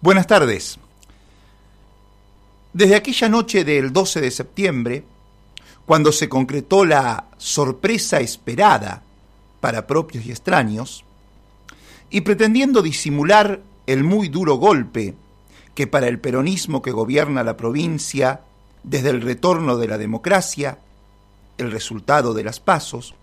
Buenas tardes. Desde aquella noche del 12 de septiembre, cuando se concretó la sorpresa esperada para propios y extraños, y pretendiendo disimular el muy duro golpe que para el peronismo que gobierna la provincia desde el retorno de la democracia, el resultado de las pasos,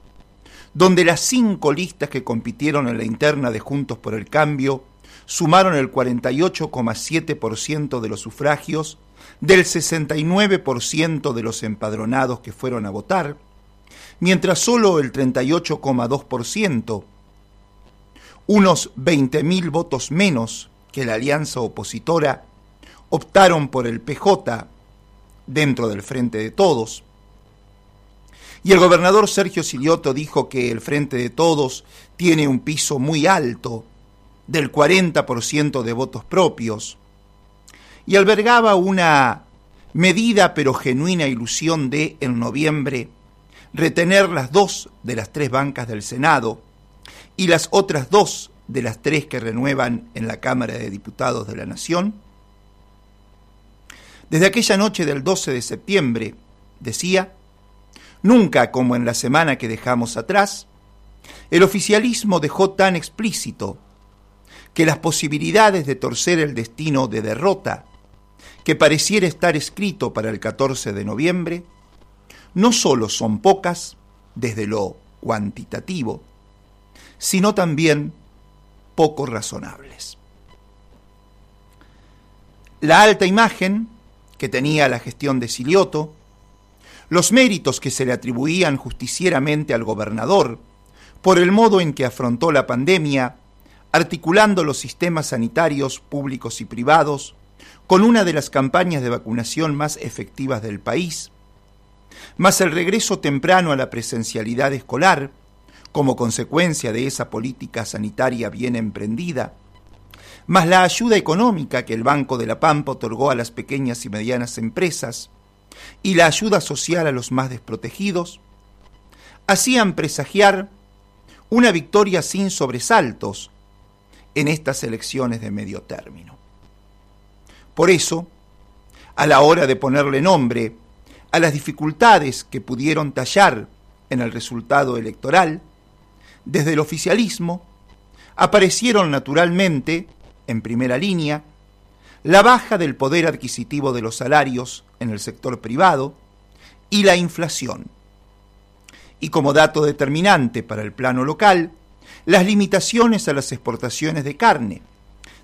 donde las cinco listas que compitieron en la interna de Juntos por el Cambio sumaron el 48,7% de los sufragios del 69% de los empadronados que fueron a votar, mientras solo el 38,2%, unos 20.000 votos menos que la alianza opositora, optaron por el PJ dentro del Frente de Todos, y el gobernador Sergio Silioto dijo que el Frente de Todos tiene un piso muy alto, del 40% de votos propios, y albergaba una medida pero genuina ilusión de, en noviembre, retener las dos de las tres bancas del Senado y las otras dos de las tres que renuevan en la Cámara de Diputados de la Nación? Desde aquella noche del 12 de septiembre, decía, Nunca como en la semana que dejamos atrás, el oficialismo dejó tan explícito que las posibilidades de torcer el destino de derrota que pareciera estar escrito para el 14 de noviembre, no solo son pocas desde lo cuantitativo, sino también poco razonables. La alta imagen que tenía la gestión de Silioto, los méritos que se le atribuían justicieramente al gobernador por el modo en que afrontó la pandemia, articulando los sistemas sanitarios públicos y privados con una de las campañas de vacunación más efectivas del país, más el regreso temprano a la presencialidad escolar, como consecuencia de esa política sanitaria bien emprendida, más la ayuda económica que el Banco de la Pampa otorgó a las pequeñas y medianas empresas, y la ayuda social a los más desprotegidos, hacían presagiar una victoria sin sobresaltos en estas elecciones de medio término. Por eso, a la hora de ponerle nombre a las dificultades que pudieron tallar en el resultado electoral, desde el oficialismo aparecieron naturalmente, en primera línea, la baja del poder adquisitivo de los salarios en el sector privado y la inflación. Y como dato determinante para el plano local, las limitaciones a las exportaciones de carne,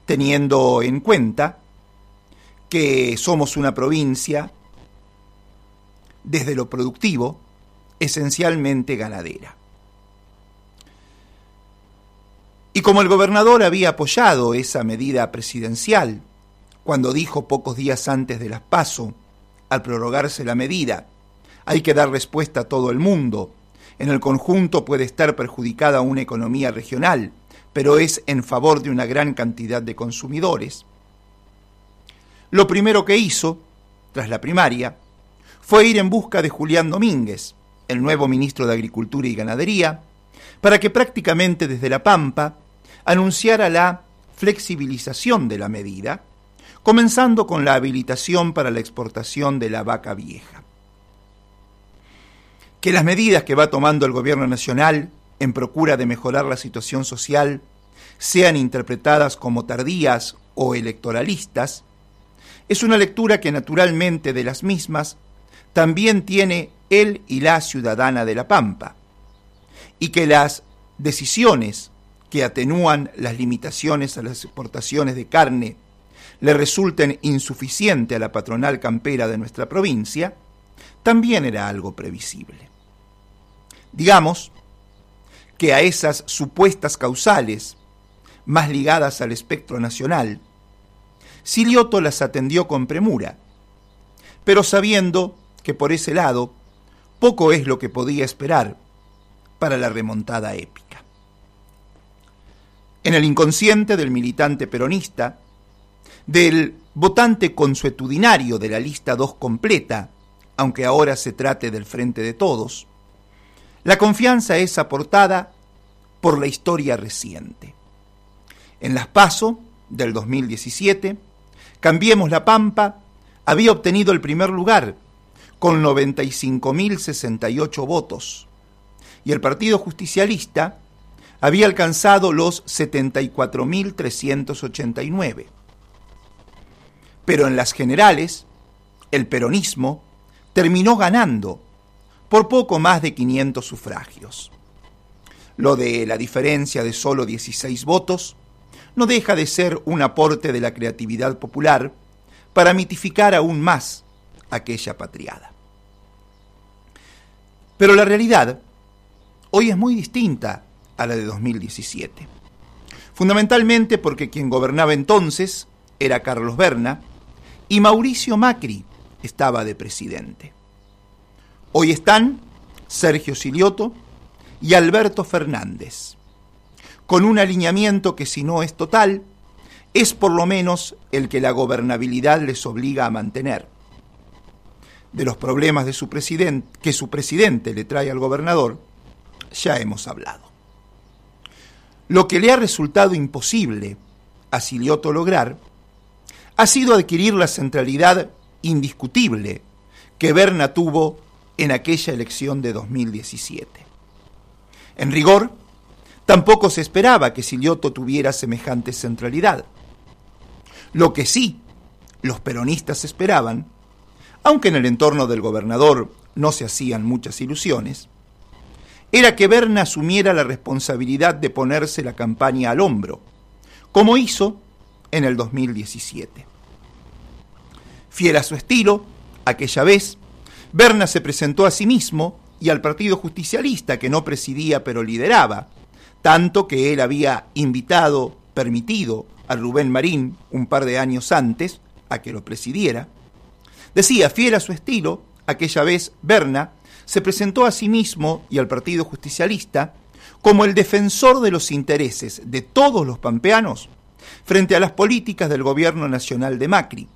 teniendo en cuenta que somos una provincia, desde lo productivo, esencialmente ganadera. Y como el gobernador había apoyado esa medida presidencial cuando dijo pocos días antes de las PASO, al prorrogarse la medida, hay que dar respuesta a todo el mundo. En el conjunto puede estar perjudicada una economía regional, pero es en favor de una gran cantidad de consumidores. Lo primero que hizo, tras la primaria, fue ir en busca de Julián Domínguez, el nuevo ministro de Agricultura y Ganadería, para que prácticamente desde La Pampa anunciara la flexibilización de la medida, comenzando con la habilitación para la exportación de la vaca vieja. Que las medidas que va tomando el Gobierno Nacional en procura de mejorar la situación social sean interpretadas como tardías o electoralistas, es una lectura que naturalmente de las mismas también tiene él y la ciudadana de La Pampa, y que las decisiones que atenúan las limitaciones a las exportaciones de carne le resulten insuficiente a la patronal campera de nuestra provincia, también era algo previsible. Digamos que a esas supuestas causales, más ligadas al espectro nacional, Silioto las atendió con premura, pero sabiendo que por ese lado poco es lo que podía esperar para la remontada épica. En el inconsciente del militante peronista, del votante consuetudinario de la lista 2 completa, aunque ahora se trate del Frente de Todos, la confianza es aportada por la historia reciente. En las PASO, del 2017, Cambiemos la Pampa había obtenido el primer lugar con 95.068 votos y el Partido Justicialista había alcanzado los 74.389. Pero en las generales, el peronismo terminó ganando por poco más de 500 sufragios. Lo de la diferencia de solo 16 votos no deja de ser un aporte de la creatividad popular para mitificar aún más aquella patriada. Pero la realidad hoy es muy distinta a la de 2017. Fundamentalmente porque quien gobernaba entonces era Carlos Berna y Mauricio Macri estaba de presidente. Hoy están Sergio Silioto y Alberto Fernández, con un alineamiento que si no es total, es por lo menos el que la gobernabilidad les obliga a mantener. De los problemas de su que su presidente le trae al gobernador, ya hemos hablado. Lo que le ha resultado imposible a Silioto lograr ha sido adquirir la centralidad indiscutible que Berna tuvo en aquella elección de 2017. En rigor, tampoco se esperaba que Silioto tuviera semejante centralidad. Lo que sí los peronistas esperaban, aunque en el entorno del gobernador no se hacían muchas ilusiones, era que Berna asumiera la responsabilidad de ponerse la campaña al hombro, como hizo en el 2017. Fiel a su estilo, aquella vez, Berna se presentó a sí mismo y al Partido Justicialista, que no presidía pero lideraba, tanto que él había invitado, permitido a Rubén Marín un par de años antes a que lo presidiera. Decía, fiel a su estilo, aquella vez Berna se presentó a sí mismo y al Partido Justicialista como el defensor de los intereses de todos los pampeanos frente a las políticas del gobierno nacional de Macri,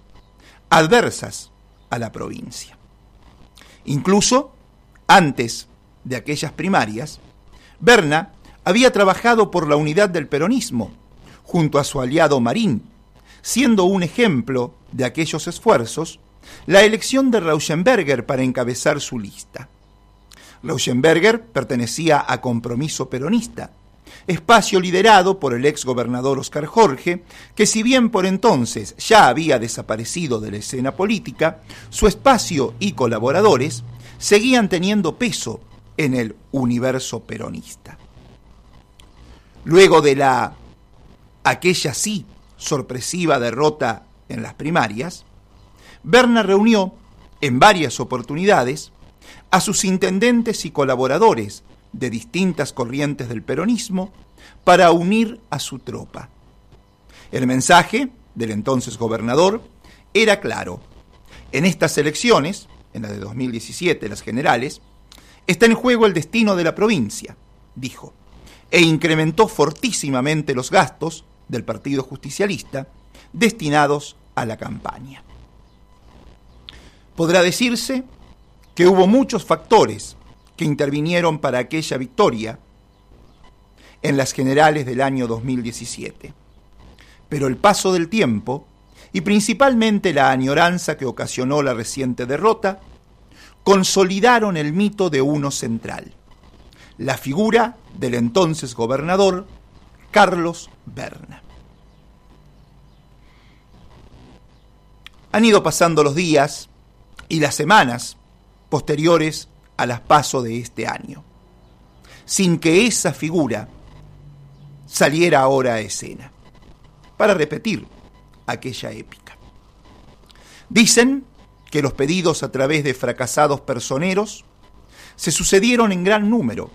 adversas a la provincia. Incluso, antes de aquellas primarias, Berna había trabajado por la unidad del peronismo junto a su aliado Marín, siendo un ejemplo de aquellos esfuerzos la elección de Rauschenberger para encabezar su lista. Rauschenberger pertenecía a Compromiso Peronista, espacio liderado por el ex gobernador Oscar Jorge, que si bien por entonces ya había desaparecido de la escena política, su espacio y colaboradores seguían teniendo peso en el universo peronista. Luego de la aquella sí sorpresiva derrota en las primarias, Berna reunió en varias oportunidades a sus intendentes y colaboradores de distintas corrientes del peronismo para unir a su tropa. El mensaje del entonces gobernador era claro. En estas elecciones, en la de 2017, las generales, está en juego el destino de la provincia, dijo, e incrementó fortísimamente los gastos del Partido Justicialista destinados a la campaña. Podrá decirse que hubo muchos factores que intervinieron para aquella victoria en las generales del año 2017. Pero el paso del tiempo, y principalmente la añoranza que ocasionó la reciente derrota, consolidaron el mito de uno central, la figura del entonces gobernador Carlos Berna. Han ido pasando los días y las semanas posteriores a las pasos de este año, sin que esa figura saliera ahora a escena, para repetir aquella épica. Dicen que los pedidos a través de fracasados personeros se sucedieron en gran número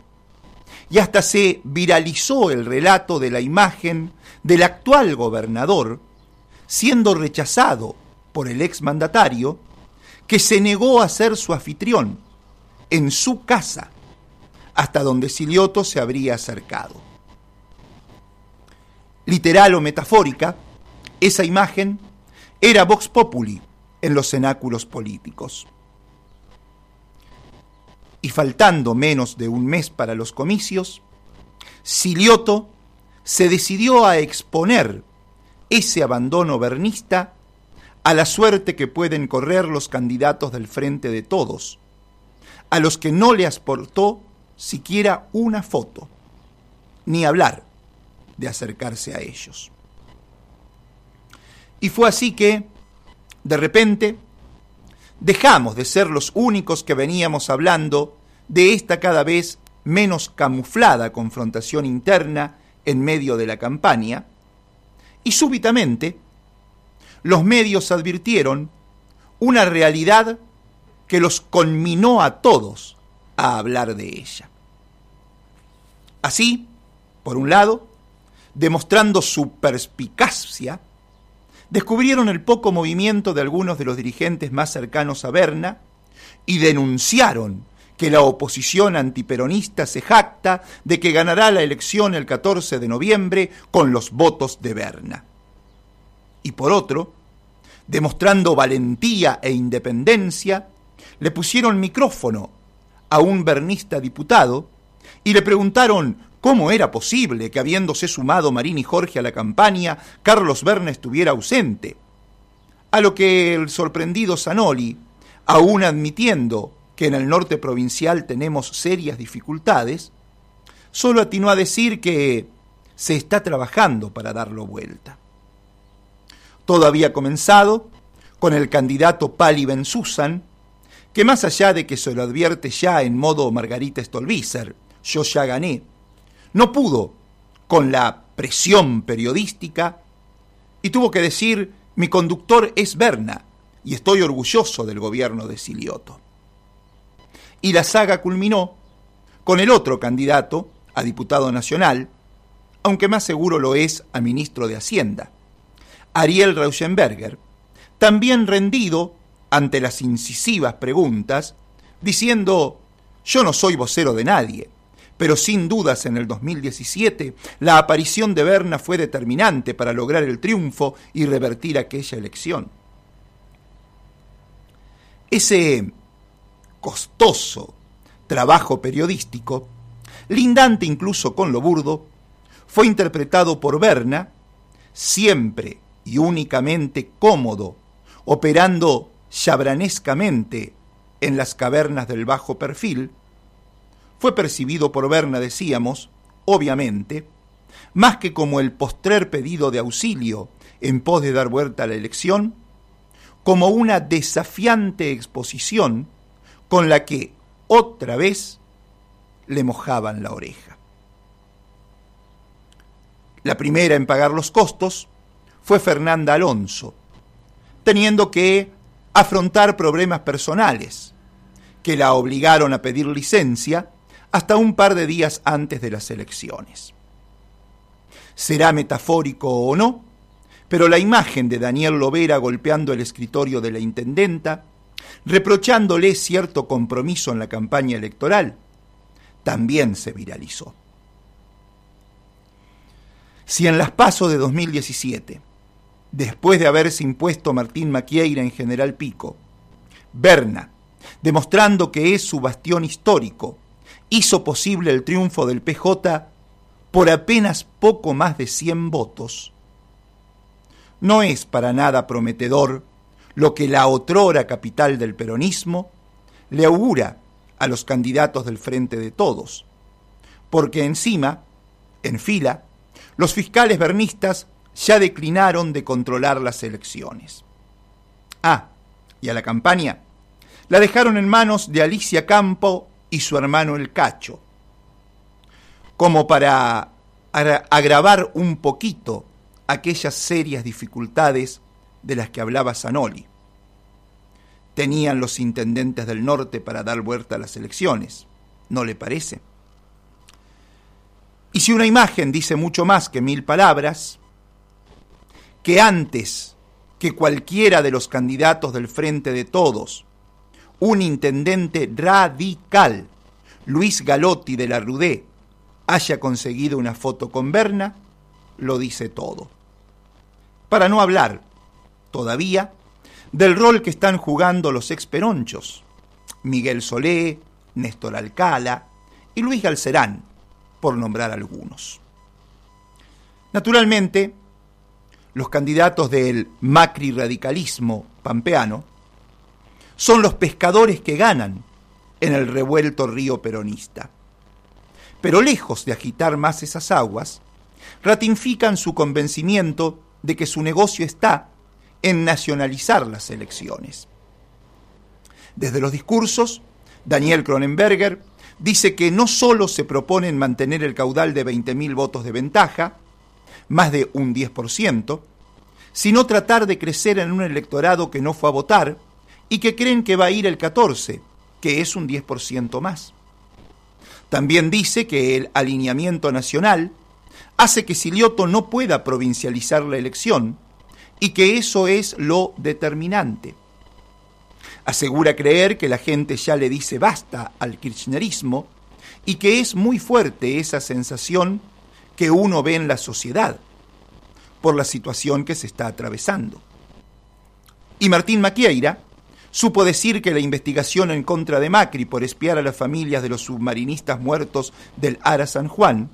y hasta se viralizó el relato de la imagen del actual gobernador siendo rechazado por el exmandatario que se negó a ser su anfitrión en su casa, hasta donde Silioto se habría acercado. Literal o metafórica, esa imagen era Vox Populi en los cenáculos políticos. Y faltando menos de un mes para los comicios, Silioto se decidió a exponer ese abandono bernista a la suerte que pueden correr los candidatos del frente de todos, a los que no le asportó siquiera una foto, ni hablar de acercarse a ellos. Y fue así que, de repente, dejamos de ser los únicos que veníamos hablando de esta cada vez menos camuflada confrontación interna en medio de la campaña, y súbitamente los medios advirtieron una realidad que los conminó a todos a hablar de ella. Así, por un lado, demostrando su perspicacia, descubrieron el poco movimiento de algunos de los dirigentes más cercanos a Berna y denunciaron que la oposición antiperonista se jacta de que ganará la elección el 14 de noviembre con los votos de Berna. Y por otro, demostrando valentía e independencia, le pusieron micrófono a un bernista diputado y le preguntaron cómo era posible que habiéndose sumado Marín y Jorge a la campaña, Carlos Berna estuviera ausente. A lo que el sorprendido Zanoli, aún admitiendo que en el norte provincial tenemos serias dificultades, solo atinó a decir que se está trabajando para darlo vuelta. Todo había comenzado con el candidato Pali Ben Susan, que más allá de que se lo advierte ya en modo Margarita Stolbizer, yo ya gané, no pudo con la presión periodística y tuvo que decir mi conductor es Berna y estoy orgulloso del gobierno de Silioto y la saga culminó con el otro candidato a diputado nacional, aunque más seguro lo es a ministro de Hacienda, Ariel Rauschenberger, también rendido ante las incisivas preguntas, diciendo, yo no soy vocero de nadie, pero sin dudas en el 2017 la aparición de Berna fue determinante para lograr el triunfo y revertir aquella elección. Ese costoso trabajo periodístico, lindante incluso con lo burdo, fue interpretado por Berna, siempre y únicamente cómodo, operando chabranescamente en las cavernas del bajo perfil, fue percibido por Berna, decíamos, obviamente, más que como el postrer pedido de auxilio en pos de dar vuelta a la elección, como una desafiante exposición con la que otra vez le mojaban la oreja. La primera en pagar los costos fue Fernanda Alonso, teniendo que afrontar problemas personales que la obligaron a pedir licencia hasta un par de días antes de las elecciones. Será metafórico o no, pero la imagen de Daniel Lovera golpeando el escritorio de la intendenta reprochándole cierto compromiso en la campaña electoral, también se viralizó. Si en las pasos de 2017, después de haberse impuesto Martín Maquieira en General Pico, Berna, demostrando que es su bastión histórico, hizo posible el triunfo del PJ por apenas poco más de 100 votos, no es para nada prometedor lo que la otrora capital del peronismo le augura a los candidatos del Frente de Todos, porque encima, en fila, los fiscales bernistas ya declinaron de controlar las elecciones. Ah, y a la campaña la dejaron en manos de Alicia Campo y su hermano el Cacho, como para agravar un poquito aquellas serias dificultades de las que hablaba Zanoli. Tenían los intendentes del norte para dar vuelta a las elecciones, ¿no le parece? Y si una imagen dice mucho más que mil palabras, que antes que cualquiera de los candidatos del Frente de Todos, un intendente radical, Luis Galotti de la Rudé, haya conseguido una foto con Berna, lo dice todo. Para no hablar todavía del rol que están jugando los experonchos, Miguel Solé, Néstor Alcala y Luis Galcerán, por nombrar algunos. Naturalmente, los candidatos del Macri radicalismo pampeano, son los pescadores que ganan en el revuelto río peronista. Pero lejos de agitar más esas aguas, ratifican su convencimiento de que su negocio está en nacionalizar las elecciones. Desde los discursos, Daniel Cronenberger dice que no solo se proponen mantener el caudal de 20.000 votos de ventaja, más de un 10%, sino tratar de crecer en un electorado que no fue a votar y que creen que va a ir el 14, que es un 10% más. También dice que el alineamiento nacional hace que Silioto no pueda provincializar la elección y que eso es lo determinante. Asegura creer que la gente ya le dice basta al kirchnerismo y que es muy fuerte esa sensación que uno ve en la sociedad por la situación que se está atravesando. Y Martín Maquieira supo decir que la investigación en contra de Macri por espiar a las familias de los submarinistas muertos del Ara San Juan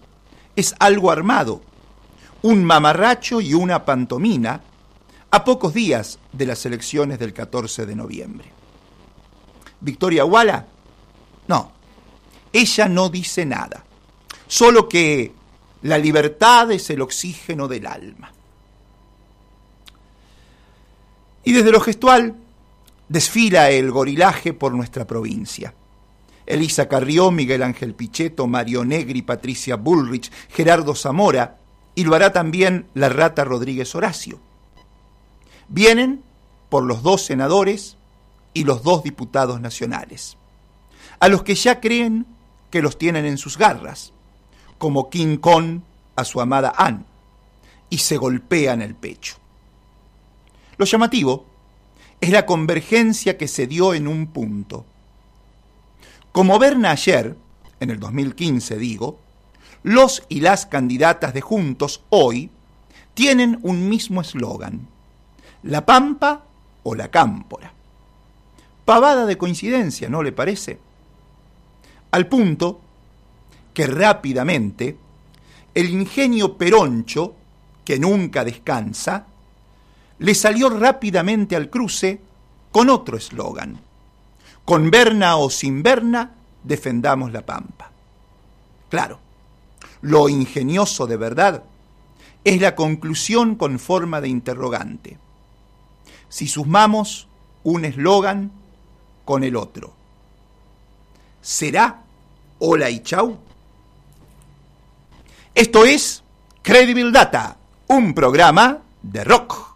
es algo armado, un mamarracho y una pantomina a pocos días de las elecciones del 14 de noviembre. Victoria Walla, no, ella no dice nada, solo que la libertad es el oxígeno del alma. Y desde lo gestual desfila el gorilaje por nuestra provincia. Elisa Carrió, Miguel Ángel Pichetto, Mario Negri, Patricia Bullrich, Gerardo Zamora, y lo hará también la rata Rodríguez Horacio. Vienen por los dos senadores y los dos diputados nacionales, a los que ya creen que los tienen en sus garras, como King Kong a su amada Anne, y se golpean el pecho. Lo llamativo es la convergencia que se dio en un punto. Como Berna ayer, en el 2015 digo, los y las candidatas de Juntos hoy tienen un mismo eslogan, la pampa o la cámpora. Pavada de coincidencia, ¿no le parece? Al punto que rápidamente el ingenio peroncho, que nunca descansa, le salió rápidamente al cruce con otro eslogan. Con Berna o sin Berna, defendamos la pampa. Claro, lo ingenioso de verdad es la conclusión con forma de interrogante. Si sumamos un eslogan con el otro, ¿será hola y chau? Esto es Credible Data, un programa de rock.